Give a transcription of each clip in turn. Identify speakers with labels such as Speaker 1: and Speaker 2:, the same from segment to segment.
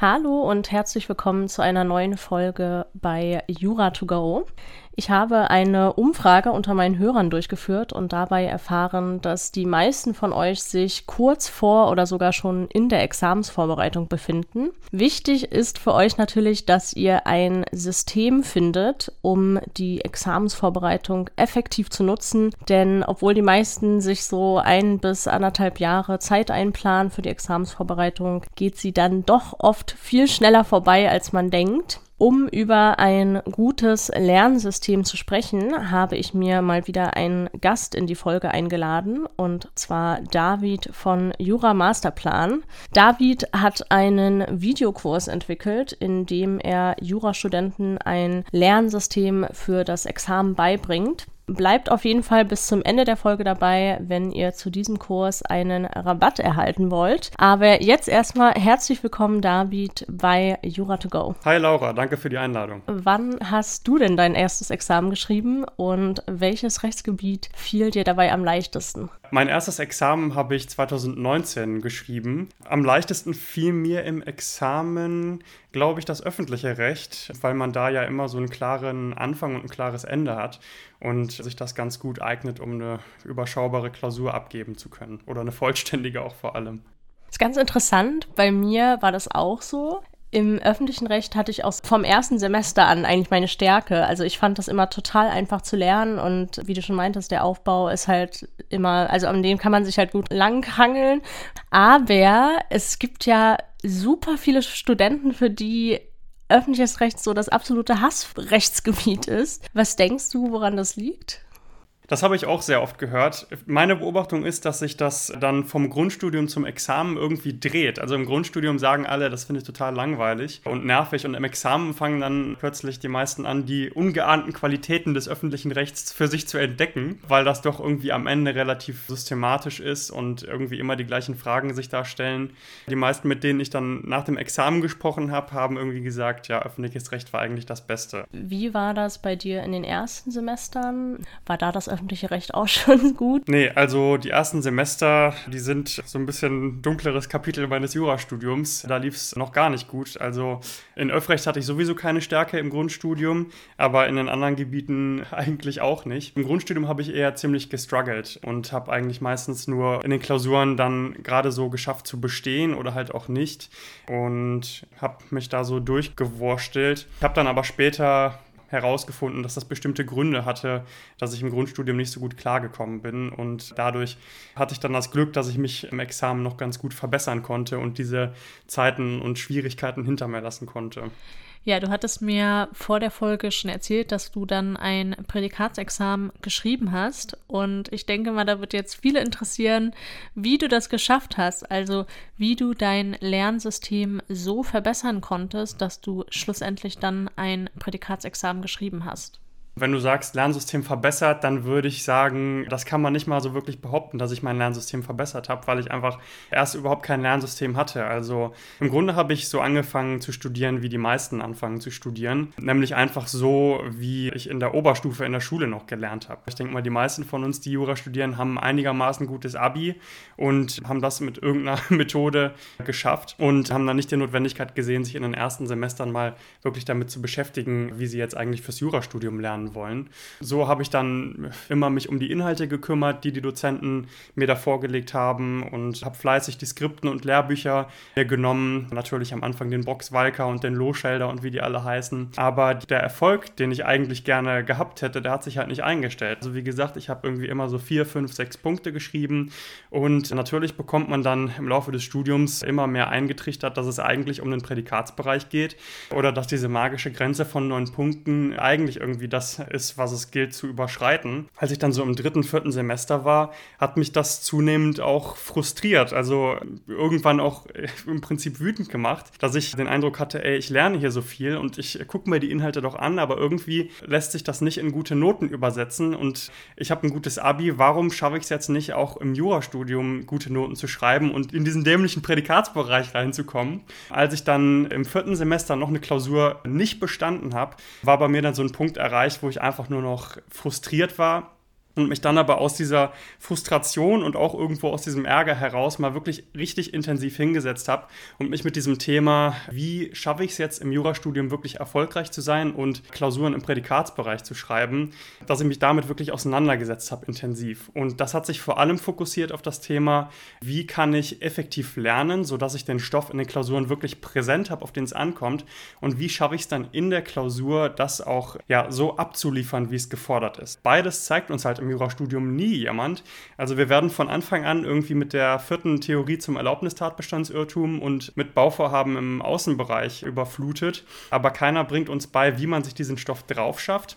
Speaker 1: Hallo und herzlich willkommen zu einer neuen Folge bei Jura to go. Ich habe eine Umfrage unter meinen Hörern durchgeführt und dabei erfahren, dass die meisten von euch sich kurz vor oder sogar schon in der Examensvorbereitung befinden. Wichtig ist für euch natürlich, dass ihr ein System findet, um die Examensvorbereitung effektiv zu nutzen, denn obwohl die meisten sich so ein bis anderthalb Jahre Zeit einplanen für die Examensvorbereitung, geht sie dann doch oft viel schneller vorbei, als man denkt. Um über ein gutes Lernsystem zu sprechen, habe ich mir mal wieder einen Gast in die Folge eingeladen, und zwar David von Jura Masterplan. David hat einen Videokurs entwickelt, in dem er Jurastudenten ein Lernsystem für das Examen beibringt. Bleibt auf jeden Fall bis zum Ende der Folge dabei, wenn ihr zu diesem Kurs einen Rabatt erhalten wollt. Aber jetzt erstmal herzlich willkommen, David, bei Jura2Go.
Speaker 2: Hi Laura, danke für die Einladung.
Speaker 1: Wann hast du denn dein erstes Examen geschrieben und welches Rechtsgebiet fiel dir dabei am leichtesten?
Speaker 2: Mein erstes Examen habe ich 2019 geschrieben. Am leichtesten fiel mir im Examen, glaube ich, das öffentliche Recht, weil man da ja immer so einen klaren Anfang und ein klares Ende hat und sich das ganz gut eignet, um eine überschaubare Klausur abgeben zu können oder eine vollständige auch vor allem.
Speaker 1: Das ist ganz interessant. Bei mir war das auch so. Im öffentlichen Recht hatte ich auch vom ersten Semester an eigentlich meine Stärke. Also ich fand das immer total einfach zu lernen und wie du schon meintest, der Aufbau ist halt immer, also an dem kann man sich halt gut langhangeln. Aber es gibt ja super viele Studenten, für die öffentliches Recht so das absolute Hassrechtsgebiet ist. Was denkst du, woran das liegt?
Speaker 2: Das habe ich auch sehr oft gehört. Meine Beobachtung ist, dass sich das dann vom Grundstudium zum Examen irgendwie dreht. Also im Grundstudium sagen alle, das finde ich total langweilig und nervig und im Examen fangen dann plötzlich die meisten an, die ungeahnten Qualitäten des öffentlichen Rechts für sich zu entdecken, weil das doch irgendwie am Ende relativ systematisch ist und irgendwie immer die gleichen Fragen sich darstellen. Die meisten, mit denen ich dann nach dem Examen gesprochen habe, haben irgendwie gesagt, ja, öffentliches Recht war eigentlich das Beste.
Speaker 1: Wie war das bei dir in den ersten Semestern? War da das öffentliche Recht auch schon gut?
Speaker 2: Nee, also die ersten Semester, die sind so ein bisschen dunkleres Kapitel meines Jurastudiums. Da lief es noch gar nicht gut. Also in Öffrecht hatte ich sowieso keine Stärke im Grundstudium, aber in den anderen Gebieten eigentlich auch nicht. Im Grundstudium habe ich eher ziemlich gestruggelt und habe eigentlich meistens nur in den Klausuren dann gerade so geschafft zu bestehen oder halt auch nicht und habe mich da so durchgewurstelt. Ich habe dann aber später herausgefunden, dass das bestimmte Gründe hatte, dass ich im Grundstudium nicht so gut klargekommen bin. Und dadurch hatte ich dann das Glück, dass ich mich im Examen noch ganz gut verbessern konnte und diese Zeiten und Schwierigkeiten hinter mir lassen konnte.
Speaker 1: Ja, du hattest mir vor der Folge schon erzählt, dass du dann ein Prädikatsexamen geschrieben hast. Und ich denke mal, da wird jetzt viele interessieren, wie du das geschafft hast. Also, wie du dein Lernsystem so verbessern konntest, dass du schlussendlich dann ein Prädikatsexamen geschrieben hast.
Speaker 2: Wenn du sagst, Lernsystem verbessert, dann würde ich sagen, das kann man nicht mal so wirklich behaupten, dass ich mein Lernsystem verbessert habe, weil ich einfach erst überhaupt kein Lernsystem hatte. Also im Grunde habe ich so angefangen zu studieren, wie die meisten anfangen zu studieren, nämlich einfach so, wie ich in der Oberstufe in der Schule noch gelernt habe. Ich denke mal, die meisten von uns, die Jura studieren, haben einigermaßen gutes Abi und haben das mit irgendeiner Methode geschafft und haben dann nicht die Notwendigkeit gesehen, sich in den ersten Semestern mal wirklich damit zu beschäftigen, wie sie jetzt eigentlich fürs Jurastudium lernen wollen. So habe ich dann immer mich um die Inhalte gekümmert, die die Dozenten mir da vorgelegt haben und habe fleißig die Skripten und Lehrbücher genommen. Natürlich am Anfang den Box-Walker und den Loschelder und wie die alle heißen. Aber der Erfolg, den ich eigentlich gerne gehabt hätte, der hat sich halt nicht eingestellt. Also wie gesagt, ich habe irgendwie immer so vier, fünf, sechs Punkte geschrieben und natürlich bekommt man dann im Laufe des Studiums immer mehr eingetrichtert, dass es eigentlich um den Prädikatsbereich geht oder dass diese magische Grenze von neun Punkten eigentlich irgendwie das ist, was es gilt zu überschreiten. Als ich dann so im dritten, vierten Semester war, hat mich das zunehmend auch frustriert. Also irgendwann auch im Prinzip wütend gemacht, dass ich den Eindruck hatte, ey, ich lerne hier so viel und ich gucke mir die Inhalte doch an, aber irgendwie lässt sich das nicht in gute Noten übersetzen und ich habe ein gutes Abi, warum schaffe ich es jetzt nicht auch im Jurastudium gute Noten zu schreiben und in diesen dämlichen Prädikatsbereich reinzukommen? Als ich dann im vierten Semester noch eine Klausur nicht bestanden habe, war bei mir dann so ein Punkt erreicht, wo ich einfach nur noch frustriert war und mich dann aber aus dieser Frustration und auch irgendwo aus diesem Ärger heraus mal wirklich richtig intensiv hingesetzt habe und mich mit diesem Thema, wie schaffe ich es jetzt im Jurastudium wirklich erfolgreich zu sein und Klausuren im Prädikatsbereich zu schreiben, dass ich mich damit wirklich auseinandergesetzt habe intensiv. Und das hat sich vor allem fokussiert auf das Thema, wie kann ich effektiv lernen, sodass ich den Stoff in den Klausuren wirklich präsent habe, auf den es ankommt und wie schaffe ich es dann in der Klausur, das auch ja, so abzuliefern, wie es gefordert ist. Beides zeigt uns halt im Jurastudium nie jemand. Also wir werden von Anfang an irgendwie mit der vierten Theorie zum Erlaubnistatbestandsirrtum und mit Bauvorhaben im Außenbereich überflutet, aber keiner bringt uns bei, wie man sich diesen Stoff drauf schafft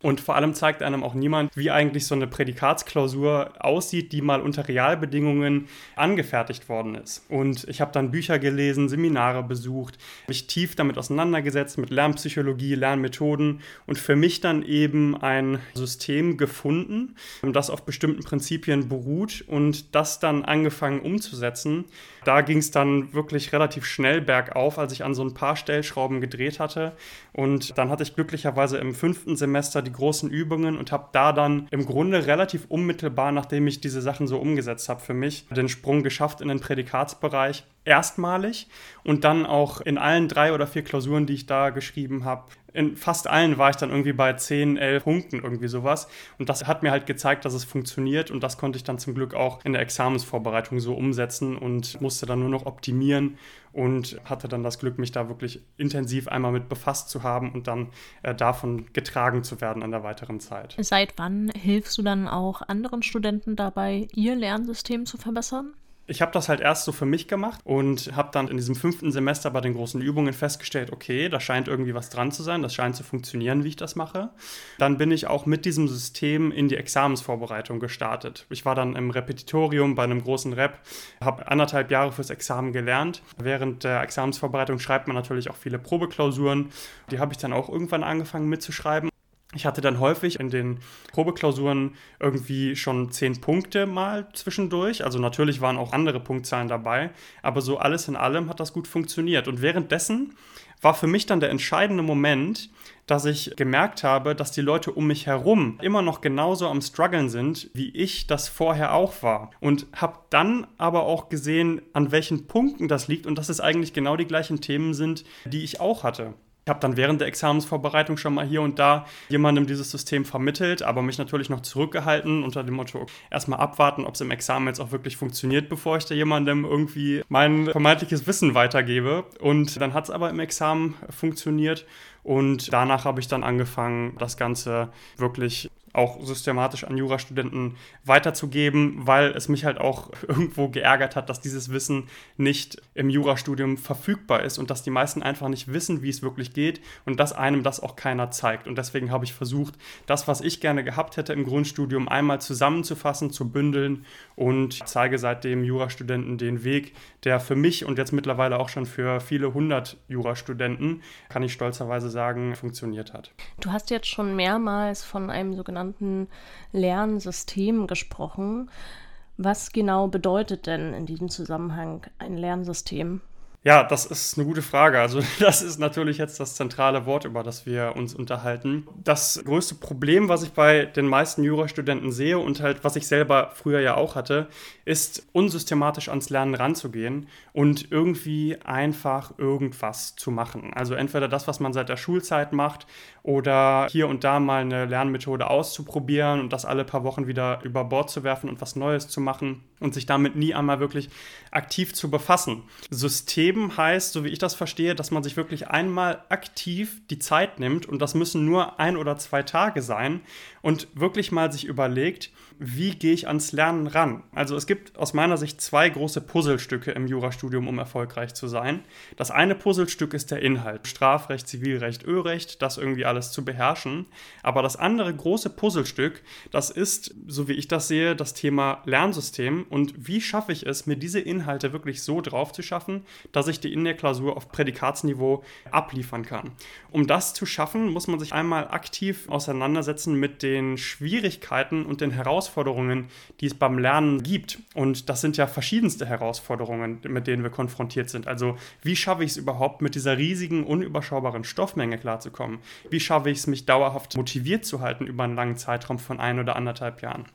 Speaker 2: und vor allem zeigt einem auch niemand, wie eigentlich so eine Prädikatsklausur aussieht, die mal unter Realbedingungen angefertigt worden ist. Und ich habe dann Bücher gelesen, Seminare besucht, mich tief damit auseinandergesetzt, mit Lernpsychologie, Lernmethoden und für mich dann eben ein System gefunden, das auf bestimmten Prinzipien beruht und das dann angefangen umzusetzen. Da ging es dann wirklich relativ schnell bergauf, als ich an so ein paar Stellschrauben gedreht hatte. Und dann hatte ich glücklicherweise im fünften Semester die großen Übungen und habe da dann im Grunde relativ unmittelbar, nachdem ich diese Sachen so umgesetzt habe, für mich den Sprung geschafft in den Prädikatsbereich. Erstmalig und dann auch in allen drei oder vier Klausuren, die ich da geschrieben habe, in fast allen war ich dann irgendwie bei 10, 11 Punkten, irgendwie sowas. Und das hat mir halt gezeigt, dass es funktioniert. Und das konnte ich dann zum Glück auch in der Examensvorbereitung so umsetzen und musste dann nur noch optimieren und hatte dann das Glück, mich da wirklich intensiv einmal mit befasst zu haben und dann äh, davon getragen zu werden in der weiteren Zeit.
Speaker 1: Seit wann hilfst du dann auch anderen Studenten dabei, ihr Lernsystem zu verbessern?
Speaker 2: Ich habe das halt erst so für mich gemacht und habe dann in diesem fünften Semester bei den großen Übungen festgestellt, okay, da scheint irgendwie was dran zu sein, das scheint zu funktionieren, wie ich das mache. Dann bin ich auch mit diesem System in die Examensvorbereitung gestartet. Ich war dann im Repetitorium bei einem großen Rep, habe anderthalb Jahre fürs Examen gelernt. Während der Examensvorbereitung schreibt man natürlich auch viele Probeklausuren. Die habe ich dann auch irgendwann angefangen mitzuschreiben. Ich hatte dann häufig in den Probeklausuren irgendwie schon zehn Punkte mal zwischendurch. Also natürlich waren auch andere Punktzahlen dabei, aber so alles in allem hat das gut funktioniert. Und währenddessen war für mich dann der entscheidende Moment, dass ich gemerkt habe, dass die Leute um mich herum immer noch genauso am struggeln sind, wie ich das vorher auch war. Und habe dann aber auch gesehen, an welchen Punkten das liegt und dass es eigentlich genau die gleichen Themen sind, die ich auch hatte. Ich habe dann während der Examensvorbereitung schon mal hier und da jemandem dieses System vermittelt, aber mich natürlich noch zurückgehalten unter dem Motto, erstmal abwarten, ob es im Examen jetzt auch wirklich funktioniert, bevor ich da jemandem irgendwie mein vermeintliches Wissen weitergebe. Und dann hat es aber im Examen funktioniert und danach habe ich dann angefangen, das Ganze wirklich auch systematisch an Jurastudenten weiterzugeben, weil es mich halt auch irgendwo geärgert hat, dass dieses Wissen nicht im Jurastudium verfügbar ist und dass die meisten einfach nicht wissen, wie es wirklich geht und dass einem das auch keiner zeigt. Und deswegen habe ich versucht, das, was ich gerne gehabt hätte im Grundstudium, einmal zusammenzufassen, zu bündeln und zeige seitdem Jurastudenten den Weg, der für mich und jetzt mittlerweile auch schon für viele hundert Jurastudenten, kann ich stolzerweise sagen, funktioniert hat.
Speaker 1: Du hast jetzt schon mehrmals von einem sogenannten sogenannten Lernsystem gesprochen. Was genau bedeutet denn in diesem Zusammenhang ein Lernsystem?
Speaker 2: Ja, das ist eine gute Frage. Also das ist natürlich jetzt das zentrale Wort, über das wir uns unterhalten. Das größte Problem, was ich bei den meisten Jurastudenten sehe und halt was ich selber früher ja auch hatte, ist unsystematisch ans Lernen ranzugehen und irgendwie einfach irgendwas zu machen. Also entweder das, was man seit der Schulzeit macht oder hier und da mal eine Lernmethode auszuprobieren und das alle paar Wochen wieder über Bord zu werfen und was Neues zu machen und sich damit nie einmal wirklich aktiv zu befassen. System Streben heißt, so wie ich das verstehe, dass man sich wirklich einmal aktiv die Zeit nimmt und das müssen nur ein oder zwei Tage sein und wirklich mal sich überlegt, wie gehe ich ans Lernen ran? Also es gibt aus meiner Sicht zwei große Puzzlestücke im Jurastudium, um erfolgreich zu sein. Das eine Puzzlestück ist der Inhalt, Strafrecht, Zivilrecht, Örecht, das irgendwie alles zu beherrschen. Aber das andere große Puzzlestück, das ist, so wie ich das sehe, das Thema Lernsystem und wie schaffe ich es, mir diese Inhalte wirklich so drauf zu schaffen, dass ich die in der Klausur auf Prädikatsniveau abliefern kann. Um das zu schaffen, muss man sich einmal aktiv auseinandersetzen mit den Schwierigkeiten und den Herausforderungen, die es beim Lernen gibt. Und das sind ja verschiedenste Herausforderungen, mit denen wir konfrontiert sind. Also wie schaffe ich es überhaupt, mit dieser riesigen, unüberschaubaren Stoffmenge klarzukommen? Wie schaffe ich es, mich dauerhaft motiviert zu halten über einen langen Zeitraum von ein oder anderthalb Jahren?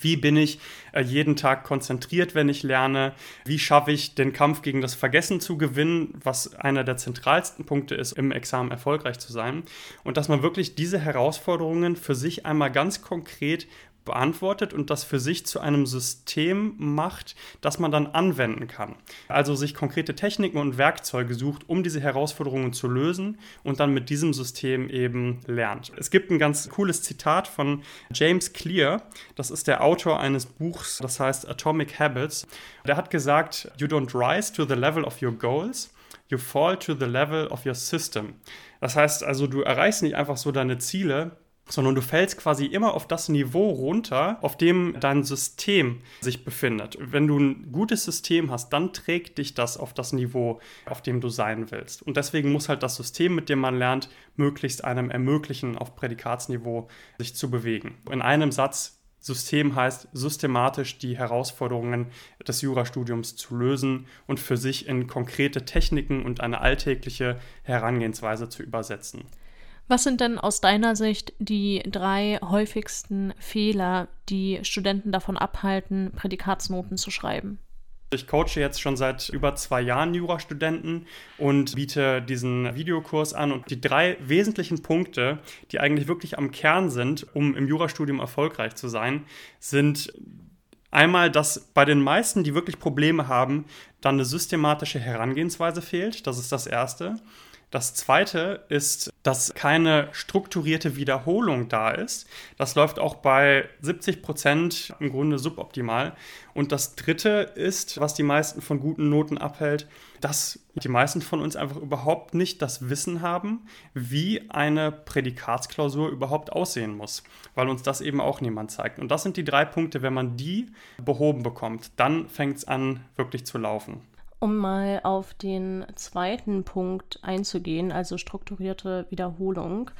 Speaker 2: Wie bin ich äh, jeden Tag konzentriert, wenn ich lerne? Wie schaffe ich den Kampf gegen das Vergessen zu gewinnen, was einer der zentralsten Punkte ist, im Examen erfolgreich zu sein? Und dass man wirklich diese Herausforderungen für sich einmal ganz konkret beantwortet und das für sich zu einem System macht, das man dann anwenden kann. Also sich konkrete Techniken und Werkzeuge sucht, um diese Herausforderungen zu lösen und dann mit diesem System eben lernt. Es gibt ein ganz cooles Zitat von James Clear, das ist der Autor eines Buchs, das heißt Atomic Habits. Der hat gesagt, You don't rise to the level of your goals, you fall to the level of your system. Das heißt also, du erreichst nicht einfach so deine Ziele, sondern du fällst quasi immer auf das Niveau runter, auf dem dein System sich befindet. Wenn du ein gutes System hast, dann trägt dich das auf das Niveau, auf dem du sein willst. Und deswegen muss halt das System, mit dem man lernt, möglichst einem ermöglichen, auf Prädikatsniveau sich zu bewegen. In einem Satz System heißt systematisch die Herausforderungen des Jurastudiums zu lösen und für sich in konkrete Techniken und eine alltägliche Herangehensweise zu übersetzen.
Speaker 1: Was sind denn aus deiner Sicht die drei häufigsten Fehler, die Studenten davon abhalten, Prädikatsnoten zu schreiben?
Speaker 2: Ich coache jetzt schon seit über zwei Jahren Jurastudenten und biete diesen Videokurs an. Und die drei wesentlichen Punkte, die eigentlich wirklich am Kern sind, um im Jurastudium erfolgreich zu sein, sind einmal, dass bei den meisten, die wirklich Probleme haben, dann eine systematische Herangehensweise fehlt. Das ist das Erste. Das zweite ist, dass keine strukturierte Wiederholung da ist. Das läuft auch bei 70 Prozent im Grunde suboptimal. Und das dritte ist, was die meisten von guten Noten abhält, dass die meisten von uns einfach überhaupt nicht das Wissen haben, wie eine Prädikatsklausur überhaupt aussehen muss, weil uns das eben auch niemand zeigt. Und das sind die drei Punkte, wenn man die behoben bekommt, dann fängt es an, wirklich zu laufen.
Speaker 1: Um mal auf den zweiten Punkt einzugehen, also strukturierte Wiederholung.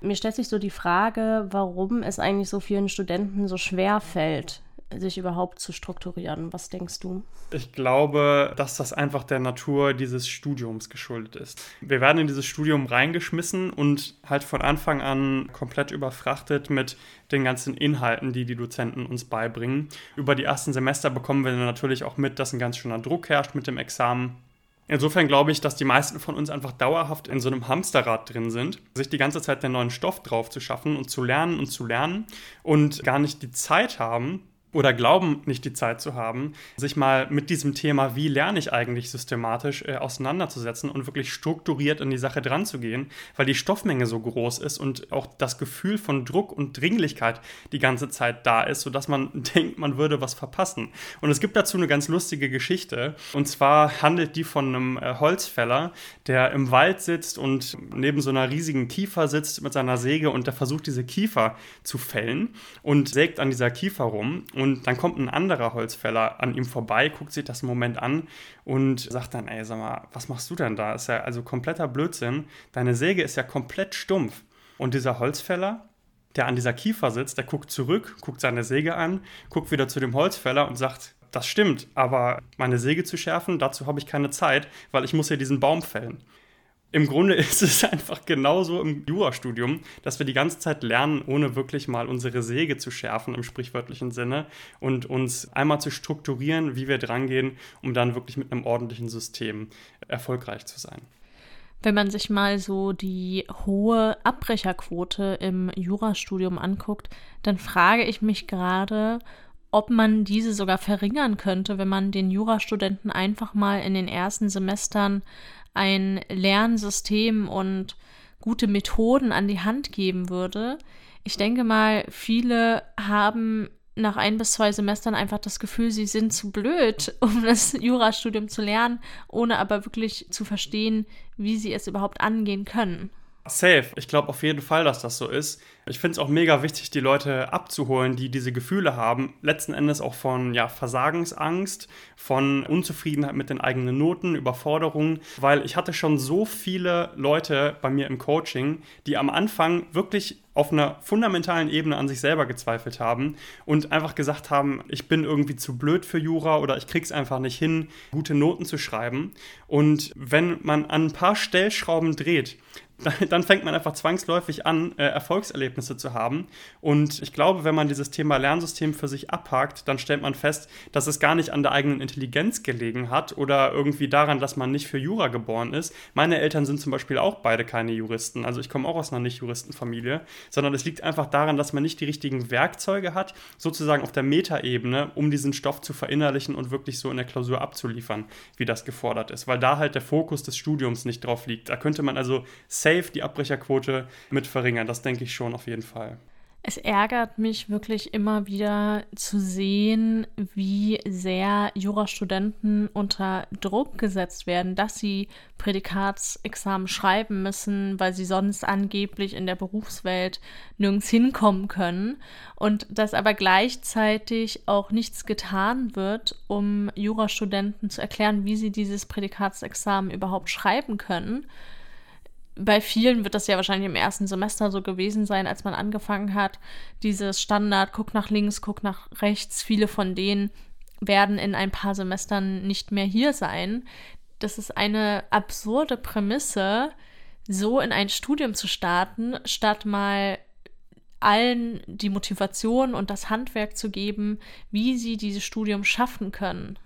Speaker 1: Mir stellt sich so die Frage, warum es eigentlich so vielen Studenten so schwer fällt, sich überhaupt zu strukturieren. Was denkst du?
Speaker 2: Ich glaube, dass das einfach der Natur dieses Studiums geschuldet ist. Wir werden in dieses Studium reingeschmissen und halt von Anfang an komplett überfrachtet mit den ganzen Inhalten, die die Dozenten uns beibringen. Über die ersten Semester bekommen wir natürlich auch mit, dass ein ganz schöner Druck herrscht mit dem Examen. Insofern glaube ich, dass die meisten von uns einfach dauerhaft in so einem Hamsterrad drin sind, sich die ganze Zeit den neuen Stoff drauf zu schaffen und zu lernen und zu lernen und gar nicht die Zeit haben, oder glauben nicht die Zeit zu haben, sich mal mit diesem Thema, wie lerne ich eigentlich systematisch, äh, auseinanderzusetzen und wirklich strukturiert in die Sache dran zu gehen, weil die Stoffmenge so groß ist und auch das Gefühl von Druck und Dringlichkeit die ganze Zeit da ist, sodass man denkt, man würde was verpassen. Und es gibt dazu eine ganz lustige Geschichte. Und zwar handelt die von einem äh, Holzfäller, der im Wald sitzt und neben so einer riesigen Kiefer sitzt mit seiner Säge und der versucht, diese Kiefer zu fällen und sägt an dieser Kiefer rum. Und und dann kommt ein anderer Holzfäller an ihm vorbei, guckt sich das im Moment an und sagt dann, ey, sag mal, was machst du denn da? Ist ja also kompletter Blödsinn. Deine Säge ist ja komplett stumpf. Und dieser Holzfäller, der an dieser Kiefer sitzt, der guckt zurück, guckt seine Säge an, guckt wieder zu dem Holzfäller und sagt, das stimmt, aber meine Säge zu schärfen, dazu habe ich keine Zeit, weil ich muss hier diesen Baum fällen im Grunde ist es einfach genauso im Jurastudium, dass wir die ganze Zeit lernen, ohne wirklich mal unsere Säge zu schärfen im sprichwörtlichen Sinne und uns einmal zu strukturieren, wie wir drangehen, um dann wirklich mit einem ordentlichen System erfolgreich zu sein.
Speaker 1: Wenn man sich mal so die hohe Abbrecherquote im Jurastudium anguckt, dann frage ich mich gerade, ob man diese sogar verringern könnte, wenn man den Jurastudenten einfach mal in den ersten Semestern ein Lernsystem und gute Methoden an die Hand geben würde. Ich denke mal, viele haben nach ein bis zwei Semestern einfach das Gefühl, sie sind zu blöd, um das Jurastudium zu lernen, ohne aber wirklich zu verstehen, wie sie es überhaupt angehen können.
Speaker 2: Safe. Ich glaube auf jeden Fall, dass das so ist. Ich finde es auch mega wichtig, die Leute abzuholen, die diese Gefühle haben. Letzten Endes auch von ja, Versagensangst, von Unzufriedenheit mit den eigenen Noten, Überforderungen. Weil ich hatte schon so viele Leute bei mir im Coaching, die am Anfang wirklich auf einer fundamentalen Ebene an sich selber gezweifelt haben und einfach gesagt haben, ich bin irgendwie zu blöd für Jura oder ich krieg's einfach nicht hin, gute Noten zu schreiben. Und wenn man an ein paar Stellschrauben dreht, dann fängt man einfach zwangsläufig an, äh, Erfolgserlebnisse zu haben. Und ich glaube, wenn man dieses Thema Lernsystem für sich abhakt, dann stellt man fest, dass es gar nicht an der eigenen Intelligenz gelegen hat oder irgendwie daran, dass man nicht für Jura geboren ist. Meine Eltern sind zum Beispiel auch beide keine Juristen. Also ich komme auch aus einer Nicht-Juristenfamilie, sondern es liegt einfach daran, dass man nicht die richtigen Werkzeuge hat, sozusagen auf der Metaebene, um diesen Stoff zu verinnerlichen und wirklich so in der Klausur abzuliefern, wie das gefordert ist. Weil da halt der Fokus des Studiums nicht drauf liegt. Da könnte man also safe die Abbrecherquote mit verringern. Das denke ich schon auf jeden Fall.
Speaker 1: Es ärgert mich wirklich immer wieder zu sehen, wie sehr Jurastudenten unter Druck gesetzt werden, dass sie Prädikatsexamen schreiben müssen, weil sie sonst angeblich in der Berufswelt nirgends hinkommen können und dass aber gleichzeitig auch nichts getan wird, um Jurastudenten zu erklären, wie sie dieses Prädikatsexamen überhaupt schreiben können bei vielen wird das ja wahrscheinlich im ersten Semester so gewesen sein, als man angefangen hat. Dieses Standard, guck nach links, guck nach rechts. Viele von denen werden in ein paar Semestern nicht mehr hier sein. Das ist eine absurde Prämisse, so in ein Studium zu starten, statt mal allen die Motivation und das Handwerk zu geben, wie sie dieses Studium schaffen können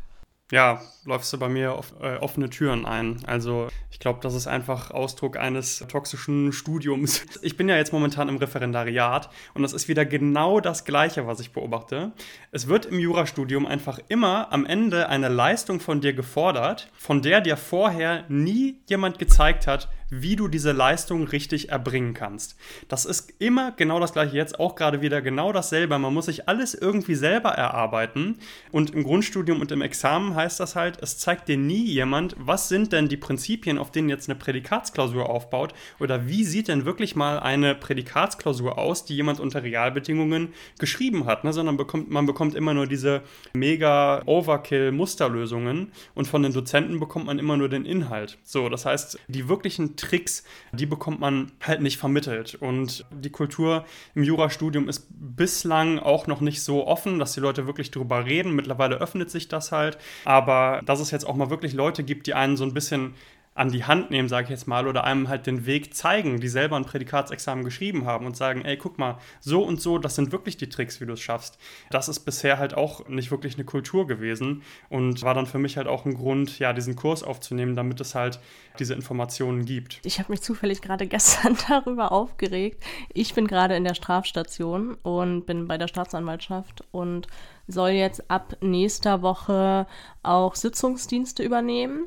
Speaker 2: ja, läufst du bei mir auf äh, offene Türen ein. Also ich glaube, das ist einfach Ausdruck eines toxischen Studiums. Ich bin ja jetzt momentan im Referendariat und das ist wieder genau das Gleiche, was ich beobachte. Es wird im Jurastudium einfach immer am Ende eine Leistung von dir gefordert, von der dir vorher nie jemand gezeigt hat, wie du diese Leistung richtig erbringen kannst. Das ist immer genau das gleiche jetzt, auch gerade wieder genau dasselbe. Man muss sich alles irgendwie selber erarbeiten und im Grundstudium und im Examen heißt das halt, es zeigt dir nie jemand, was sind denn die Prinzipien, auf denen jetzt eine Prädikatsklausur aufbaut oder wie sieht denn wirklich mal eine Prädikatsklausur aus, die jemand unter Realbedingungen geschrieben hat, ne? sondern bekommt, man bekommt immer nur diese mega Overkill-Musterlösungen und von den Dozenten bekommt man immer nur den Inhalt. So, das heißt, die wirklichen Tricks, die bekommt man halt nicht vermittelt. Und die Kultur im Jurastudium ist bislang auch noch nicht so offen, dass die Leute wirklich drüber reden. Mittlerweile öffnet sich das halt. Aber dass es jetzt auch mal wirklich Leute gibt, die einen so ein bisschen an die Hand nehmen, sage ich jetzt mal, oder einem halt den Weg zeigen, die selber ein Prädikatsexamen geschrieben haben und sagen, ey, guck mal, so und so, das sind wirklich die Tricks, wie du es schaffst. Das ist bisher halt auch nicht wirklich eine Kultur gewesen und war dann für mich halt auch ein Grund, ja, diesen Kurs aufzunehmen, damit es halt diese Informationen gibt.
Speaker 1: Ich habe mich zufällig gerade gestern darüber aufgeregt. Ich bin gerade in der Strafstation und bin bei der Staatsanwaltschaft und soll jetzt ab nächster Woche auch Sitzungsdienste übernehmen.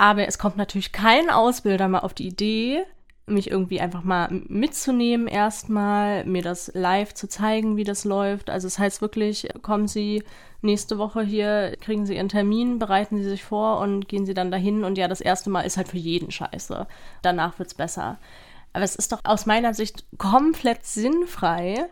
Speaker 1: Aber es kommt natürlich kein Ausbilder mal auf die Idee, mich irgendwie einfach mal mitzunehmen erstmal, mir das live zu zeigen, wie das läuft. Also es das heißt wirklich, kommen Sie nächste Woche hier, kriegen Sie Ihren Termin, bereiten Sie sich vor und gehen Sie dann dahin und ja, das erste Mal ist halt für jeden scheiße. Danach wird es besser. Aber es ist doch aus meiner Sicht komplett sinnfrei,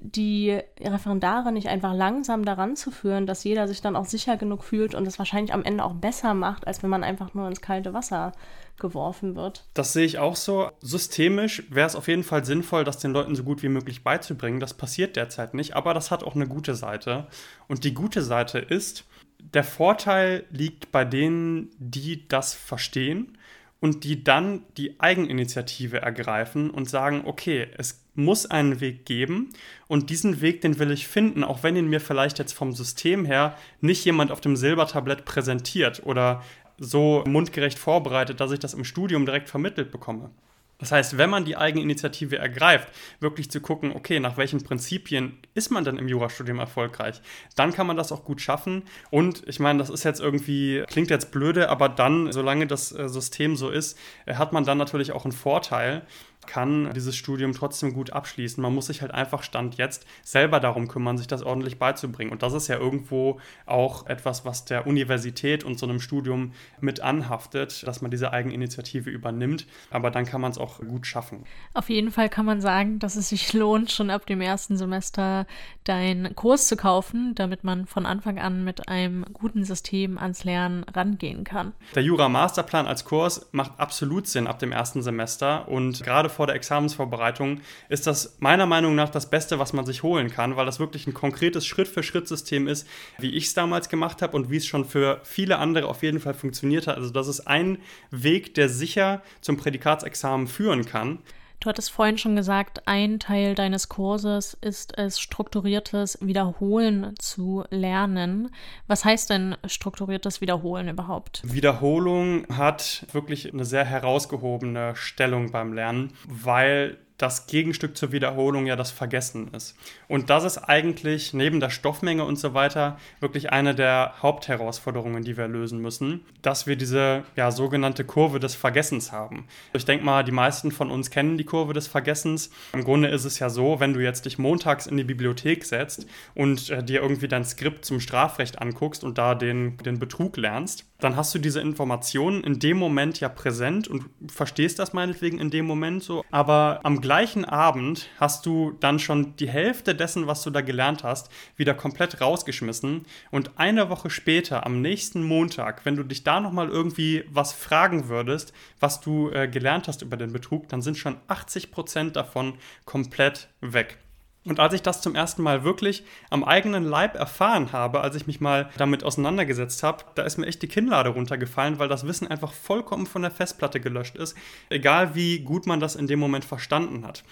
Speaker 1: die Referendare nicht einfach langsam daran zu führen, dass jeder sich dann auch sicher genug fühlt und es wahrscheinlich am Ende auch besser macht, als wenn man einfach nur ins kalte Wasser geworfen wird.
Speaker 2: Das sehe ich auch so. Systemisch wäre es auf jeden Fall sinnvoll, das den Leuten so gut wie möglich beizubringen. Das passiert derzeit nicht, aber das hat auch eine gute Seite. Und die gute Seite ist, der Vorteil liegt bei denen, die das verstehen und die dann die Eigeninitiative ergreifen und sagen, okay, es muss einen Weg geben und diesen Weg, den will ich finden, auch wenn ihn mir vielleicht jetzt vom System her nicht jemand auf dem Silbertablett präsentiert oder so mundgerecht vorbereitet, dass ich das im Studium direkt vermittelt bekomme. Das heißt, wenn man die Eigeninitiative ergreift, wirklich zu gucken, okay, nach welchen Prinzipien ist man denn im Jurastudium erfolgreich, dann kann man das auch gut schaffen. Und ich meine, das ist jetzt irgendwie, klingt jetzt blöde, aber dann, solange das äh, System so ist, äh, hat man dann natürlich auch einen Vorteil, kann dieses Studium trotzdem gut abschließen. Man muss sich halt einfach Stand jetzt selber darum kümmern, sich das ordentlich beizubringen. Und das ist ja irgendwo auch etwas, was der Universität und so einem Studium mit anhaftet, dass man diese Eigeninitiative übernimmt. Aber dann kann man es auch gut schaffen.
Speaker 1: Auf jeden Fall kann man sagen, dass es sich lohnt, schon ab dem ersten Semester deinen Kurs zu kaufen, damit man von Anfang an mit einem guten System ans Lernen rangehen kann.
Speaker 2: Der Jura-Masterplan als Kurs macht absolut Sinn ab dem ersten Semester und gerade vor der Examensvorbereitung ist das meiner Meinung nach das Beste, was man sich holen kann, weil das wirklich ein konkretes Schritt-für-Schritt-System ist, wie ich es damals gemacht habe und wie es schon für viele andere auf jeden Fall funktioniert hat. Also das ist ein Weg, der sicher zum Prädikatsexamen führen kann.
Speaker 1: Du hattest vorhin schon gesagt, ein Teil deines Kurses ist es, strukturiertes Wiederholen zu lernen. Was heißt denn strukturiertes Wiederholen überhaupt?
Speaker 2: Wiederholung hat wirklich eine sehr herausgehobene Stellung beim Lernen, weil das Gegenstück zur Wiederholung ja das Vergessen ist. Und das ist eigentlich neben der Stoffmenge und so weiter wirklich eine der Hauptherausforderungen, die wir lösen müssen, dass wir diese ja, sogenannte Kurve des Vergessens haben. Ich denke mal, die meisten von uns kennen die Kurve des Vergessens. Im Grunde ist es ja so, wenn du jetzt dich montags in die Bibliothek setzt und äh, dir irgendwie dein Skript zum Strafrecht anguckst und da den, den Betrug lernst, dann hast du diese Informationen in dem Moment ja präsent und verstehst das meinetwegen in dem Moment so. Aber am gleichen Abend hast du dann schon die Hälfte dessen, was du da gelernt hast, wieder komplett rausgeschmissen. Und eine Woche später, am nächsten Montag, wenn du dich da nochmal irgendwie was fragen würdest, was du äh, gelernt hast über den Betrug, dann sind schon 80 Prozent davon komplett weg. Und als ich das zum ersten Mal wirklich am eigenen Leib erfahren habe, als ich mich mal damit auseinandergesetzt habe, da ist mir echt die Kinnlade runtergefallen, weil das Wissen einfach vollkommen von der Festplatte gelöscht ist, egal wie gut man das in dem Moment verstanden hat.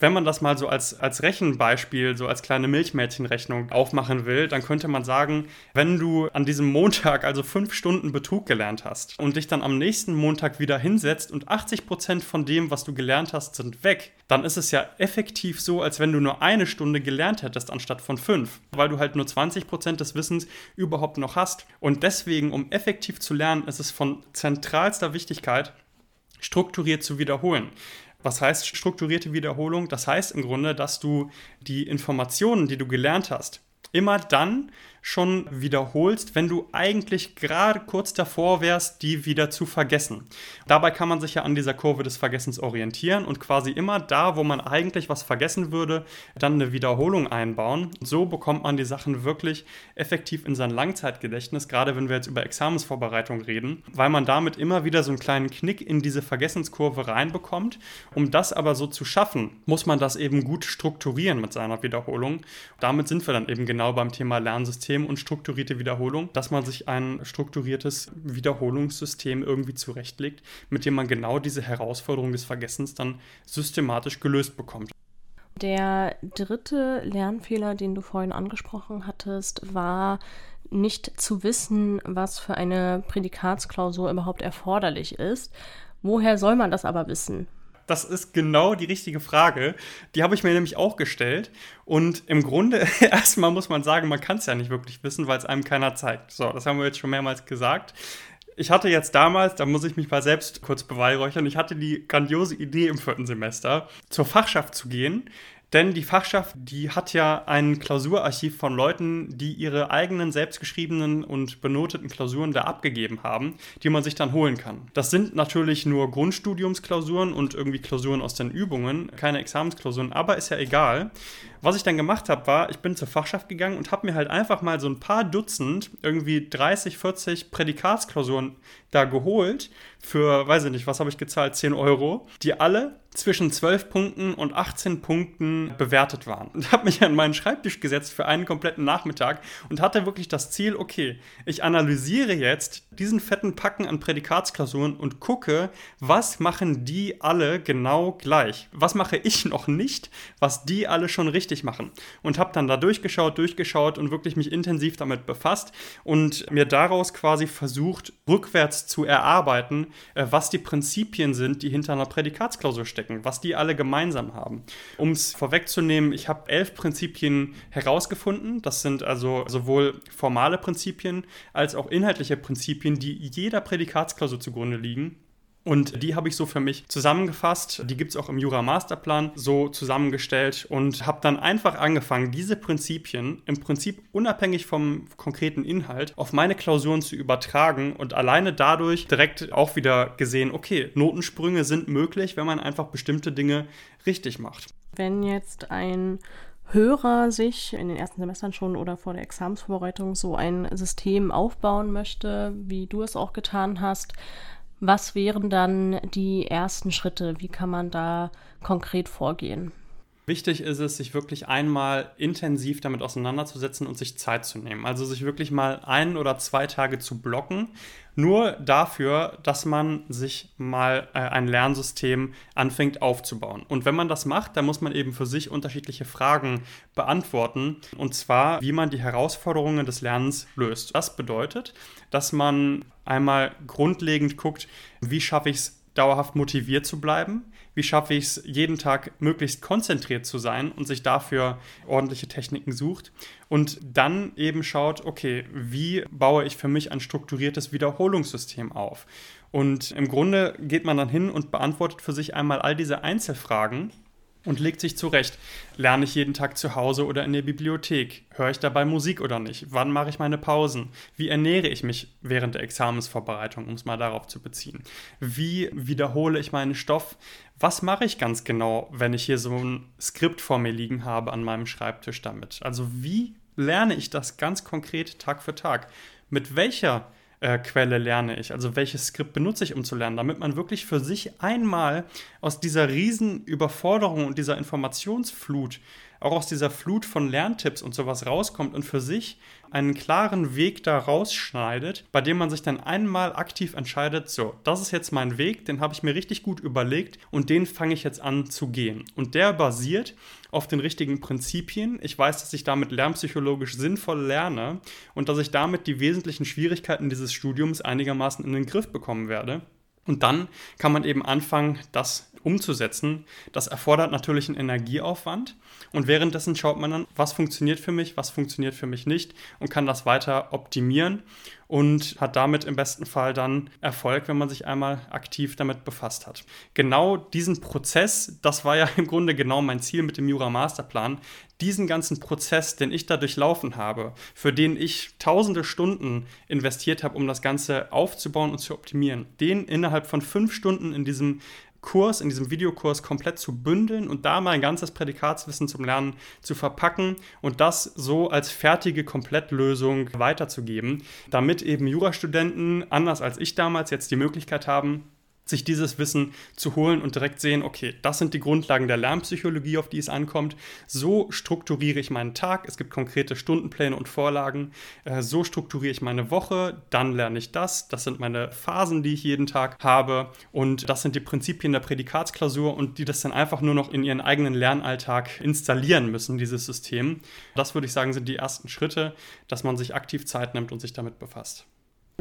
Speaker 2: Wenn man das mal so als, als Rechenbeispiel, so als kleine Milchmädchenrechnung aufmachen will, dann könnte man sagen, wenn du an diesem Montag also fünf Stunden Betrug gelernt hast und dich dann am nächsten Montag wieder hinsetzt und 80 Prozent von dem, was du gelernt hast, sind weg, dann ist es ja effektiv so, als wenn du nur eine Stunde gelernt hättest anstatt von fünf, weil du halt nur 20 Prozent des Wissens überhaupt noch hast. Und deswegen, um effektiv zu lernen, ist es von zentralster Wichtigkeit, strukturiert zu wiederholen. Was heißt strukturierte Wiederholung? Das heißt im Grunde, dass du die Informationen, die du gelernt hast, immer dann schon wiederholst, wenn du eigentlich gerade kurz davor wärst, die wieder zu vergessen. Dabei kann man sich ja an dieser Kurve des Vergessens orientieren und quasi immer da, wo man eigentlich was vergessen würde, dann eine Wiederholung einbauen. So bekommt man die Sachen wirklich effektiv in sein Langzeitgedächtnis, gerade wenn wir jetzt über Examensvorbereitung reden, weil man damit immer wieder so einen kleinen Knick in diese Vergessenskurve reinbekommt. Um das aber so zu schaffen, muss man das eben gut strukturieren mit seiner Wiederholung. Damit sind wir dann eben genau beim Thema Lernsystem System und strukturierte Wiederholung, dass man sich ein strukturiertes Wiederholungssystem irgendwie zurechtlegt, mit dem man genau diese Herausforderung des Vergessens dann systematisch gelöst bekommt.
Speaker 1: Der dritte Lernfehler, den du vorhin angesprochen hattest, war nicht zu wissen, was für eine Prädikatsklausur überhaupt erforderlich ist. Woher soll man das aber wissen?
Speaker 2: Das ist genau die richtige Frage. Die habe ich mir nämlich auch gestellt. Und im Grunde, erstmal muss man sagen, man kann es ja nicht wirklich wissen, weil es einem keiner zeigt. So, das haben wir jetzt schon mehrmals gesagt. Ich hatte jetzt damals, da muss ich mich mal selbst kurz beweihräuchern, ich hatte die grandiose Idee im vierten Semester, zur Fachschaft zu gehen, denn die Fachschaft, die hat ja ein Klausurarchiv von Leuten, die ihre eigenen selbstgeschriebenen und benoteten Klausuren da abgegeben haben, die man sich dann holen kann. Das sind natürlich nur Grundstudiumsklausuren und irgendwie Klausuren aus den Übungen, keine Examensklausuren, aber ist ja egal. Was ich dann gemacht habe, war, ich bin zur Fachschaft gegangen und habe mir halt einfach mal so ein paar Dutzend, irgendwie 30, 40 Prädikatsklausuren da geholt für, weiß ich nicht, was habe ich gezahlt, 10 Euro, die alle zwischen 12 Punkten und 18 Punkten bewertet waren. Und habe mich an meinen Schreibtisch gesetzt für einen kompletten Nachmittag und hatte wirklich das Ziel, okay, ich analysiere jetzt diesen fetten Packen an Prädikatsklausuren und gucke, was machen die alle genau gleich? Was mache ich noch nicht, was die alle schon richtig machen? Und habe dann da durchgeschaut, durchgeschaut und wirklich mich intensiv damit befasst und mir daraus quasi versucht, rückwärts zu erarbeiten, äh, was die Prinzipien sind, die hinter einer Prädikatsklausur stecken, was die alle gemeinsam haben. Um es vorwegzunehmen, ich habe elf Prinzipien herausgefunden. Das sind also sowohl formale Prinzipien als auch inhaltliche Prinzipien, die jeder Prädikatsklausur zugrunde liegen. Und die habe ich so für mich zusammengefasst. Die gibt es auch im Jura-Masterplan so zusammengestellt und habe dann einfach angefangen, diese Prinzipien im Prinzip unabhängig vom konkreten Inhalt auf meine Klausuren zu übertragen und alleine dadurch direkt auch wieder gesehen, okay, Notensprünge sind möglich, wenn man einfach bestimmte Dinge richtig macht.
Speaker 1: Wenn jetzt ein Hörer sich in den ersten Semestern schon oder vor der Examensvorbereitung so ein System aufbauen möchte, wie du es auch getan hast, was wären dann die ersten Schritte? Wie kann man da konkret vorgehen?
Speaker 2: Wichtig ist es, sich wirklich einmal intensiv damit auseinanderzusetzen und sich Zeit zu nehmen. Also sich wirklich mal ein oder zwei Tage zu blocken, nur dafür, dass man sich mal äh, ein Lernsystem anfängt aufzubauen. Und wenn man das macht, dann muss man eben für sich unterschiedliche Fragen beantworten. Und zwar, wie man die Herausforderungen des Lernens löst. Das bedeutet, dass man einmal grundlegend guckt, wie schaffe ich es dauerhaft motiviert zu bleiben? Wie schaffe ich es, jeden Tag möglichst konzentriert zu sein und sich dafür ordentliche Techniken sucht? Und dann eben schaut, okay, wie baue ich für mich ein strukturiertes Wiederholungssystem auf? Und im Grunde geht man dann hin und beantwortet für sich einmal all diese Einzelfragen und legt sich zurecht. Lerne ich jeden Tag zu Hause oder in der Bibliothek? Höre ich dabei Musik oder nicht? Wann mache ich meine Pausen? Wie ernähre ich mich während der Examensvorbereitung, um es mal darauf zu beziehen? Wie wiederhole ich meinen Stoff? Was mache ich ganz genau, wenn ich hier so ein Skript vor mir liegen habe an meinem Schreibtisch damit? Also wie lerne ich das ganz konkret Tag für Tag? Mit welcher äh, Quelle lerne ich? Also welches Skript benutze ich, um zu lernen, damit man wirklich für sich einmal aus dieser riesen Überforderung und dieser Informationsflut auch aus dieser Flut von Lerntipps und sowas rauskommt und für sich einen klaren Weg da rausschneidet, bei dem man sich dann einmal aktiv entscheidet, so, das ist jetzt mein Weg, den habe ich mir richtig gut überlegt und den fange ich jetzt an zu gehen. Und der basiert auf den richtigen Prinzipien. Ich weiß, dass ich damit lernpsychologisch sinnvoll lerne und dass ich damit die wesentlichen Schwierigkeiten dieses Studiums einigermaßen in den Griff bekommen werde. Und dann kann man eben anfangen, das umzusetzen. Das erfordert natürlich einen Energieaufwand. Und währenddessen schaut man dann, was funktioniert für mich, was funktioniert für mich nicht und kann das weiter optimieren und hat damit im besten Fall dann Erfolg, wenn man sich einmal aktiv damit befasst hat. Genau diesen Prozess, das war ja im Grunde genau mein Ziel mit dem Jura Masterplan, diesen ganzen Prozess, den ich da durchlaufen habe, für den ich tausende Stunden investiert habe, um das Ganze aufzubauen und zu optimieren, den innerhalb von fünf Stunden in diesem Kurs, in diesem Videokurs komplett zu bündeln und da mein ganzes Prädikatswissen zum Lernen zu verpacken und das so als fertige Komplettlösung weiterzugeben, damit eben Jurastudenten, anders als ich damals, jetzt die Möglichkeit haben, sich dieses Wissen zu holen und direkt sehen, okay, das sind die Grundlagen der Lernpsychologie, auf die es ankommt. So strukturiere ich meinen Tag. Es gibt konkrete Stundenpläne und Vorlagen. Äh, so strukturiere ich meine Woche. Dann lerne ich das. Das sind meine Phasen, die ich jeden Tag habe. Und das sind die Prinzipien der Prädikatsklausur und die das dann einfach nur noch in ihren eigenen Lernalltag installieren müssen, dieses System. Das würde ich sagen, sind die ersten Schritte, dass man sich aktiv Zeit nimmt und sich damit befasst.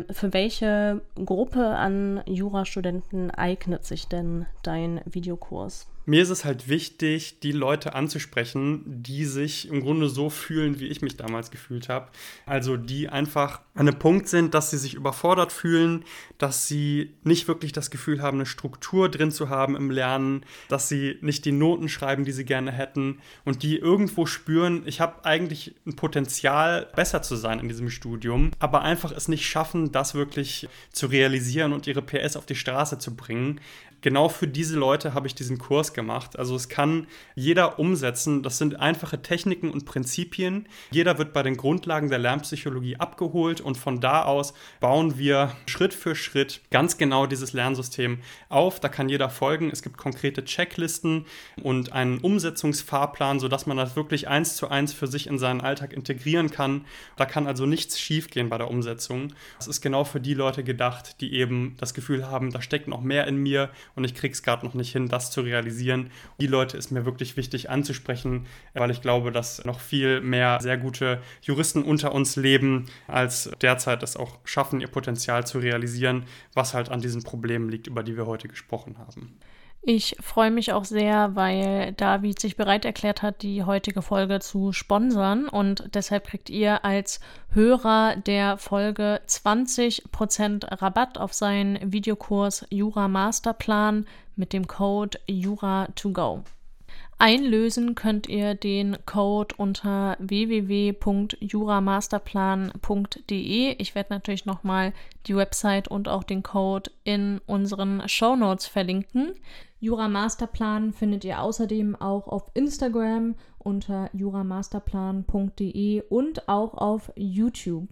Speaker 1: Für welche Gruppe an Jurastudenten eignet sich denn dein Videokurs?
Speaker 2: Mir ist es halt wichtig, die Leute anzusprechen, die sich im Grunde so fühlen, wie ich mich damals gefühlt habe. Also die einfach an einem Punkt sind, dass sie sich überfordert fühlen, dass sie nicht wirklich das Gefühl haben, eine Struktur drin zu haben im Lernen, dass sie nicht die Noten schreiben, die sie gerne hätten und die irgendwo spüren, ich habe eigentlich ein Potenzial, besser zu sein in diesem Studium, aber einfach es nicht schaffen, das wirklich zu realisieren und ihre PS auf die Straße zu bringen genau für diese Leute habe ich diesen Kurs gemacht. Also es kann jeder umsetzen. Das sind einfache Techniken und Prinzipien. Jeder wird bei den Grundlagen der Lernpsychologie abgeholt und von da aus bauen wir Schritt für Schritt ganz genau dieses Lernsystem auf. Da kann jeder folgen. Es gibt konkrete Checklisten und einen Umsetzungsfahrplan, sodass man das wirklich eins zu eins für sich in seinen Alltag integrieren kann. Da kann also nichts schiefgehen bei der Umsetzung. Das ist genau für die Leute gedacht, die eben das Gefühl haben, da steckt noch mehr in mir und ich kriege es gerade noch nicht hin, das zu realisieren. Die Leute ist mir wirklich wichtig anzusprechen, weil ich glaube, dass noch viel mehr sehr gute Juristen unter uns leben, als derzeit es auch schaffen, ihr Potenzial zu realisieren, was halt an diesen Problemen liegt, über die wir heute gesprochen haben.
Speaker 3: Ich freue mich auch sehr, weil David sich bereit erklärt hat, die heutige Folge zu sponsern. Und deshalb kriegt ihr als Hörer der Folge 20% Rabatt auf seinen Videokurs Jura Masterplan mit dem Code Jura2Go. Einlösen könnt ihr den Code unter www.juramasterplan.de. Ich werde natürlich nochmal die Website und auch den Code in unseren Show Notes verlinken. Jura Masterplan findet ihr außerdem auch auf Instagram unter juramasterplan.de und auch auf YouTube.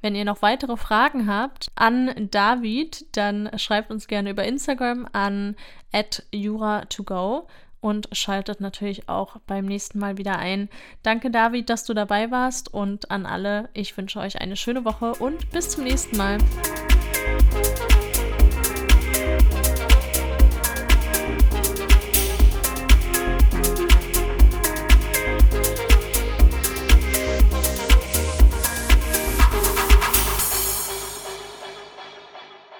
Speaker 3: Wenn ihr noch weitere Fragen habt an David, dann schreibt uns gerne über Instagram an jura2go und schaltet natürlich auch beim nächsten Mal wieder ein. Danke David, dass du dabei warst und an alle, ich wünsche euch eine schöne Woche und bis zum nächsten Mal.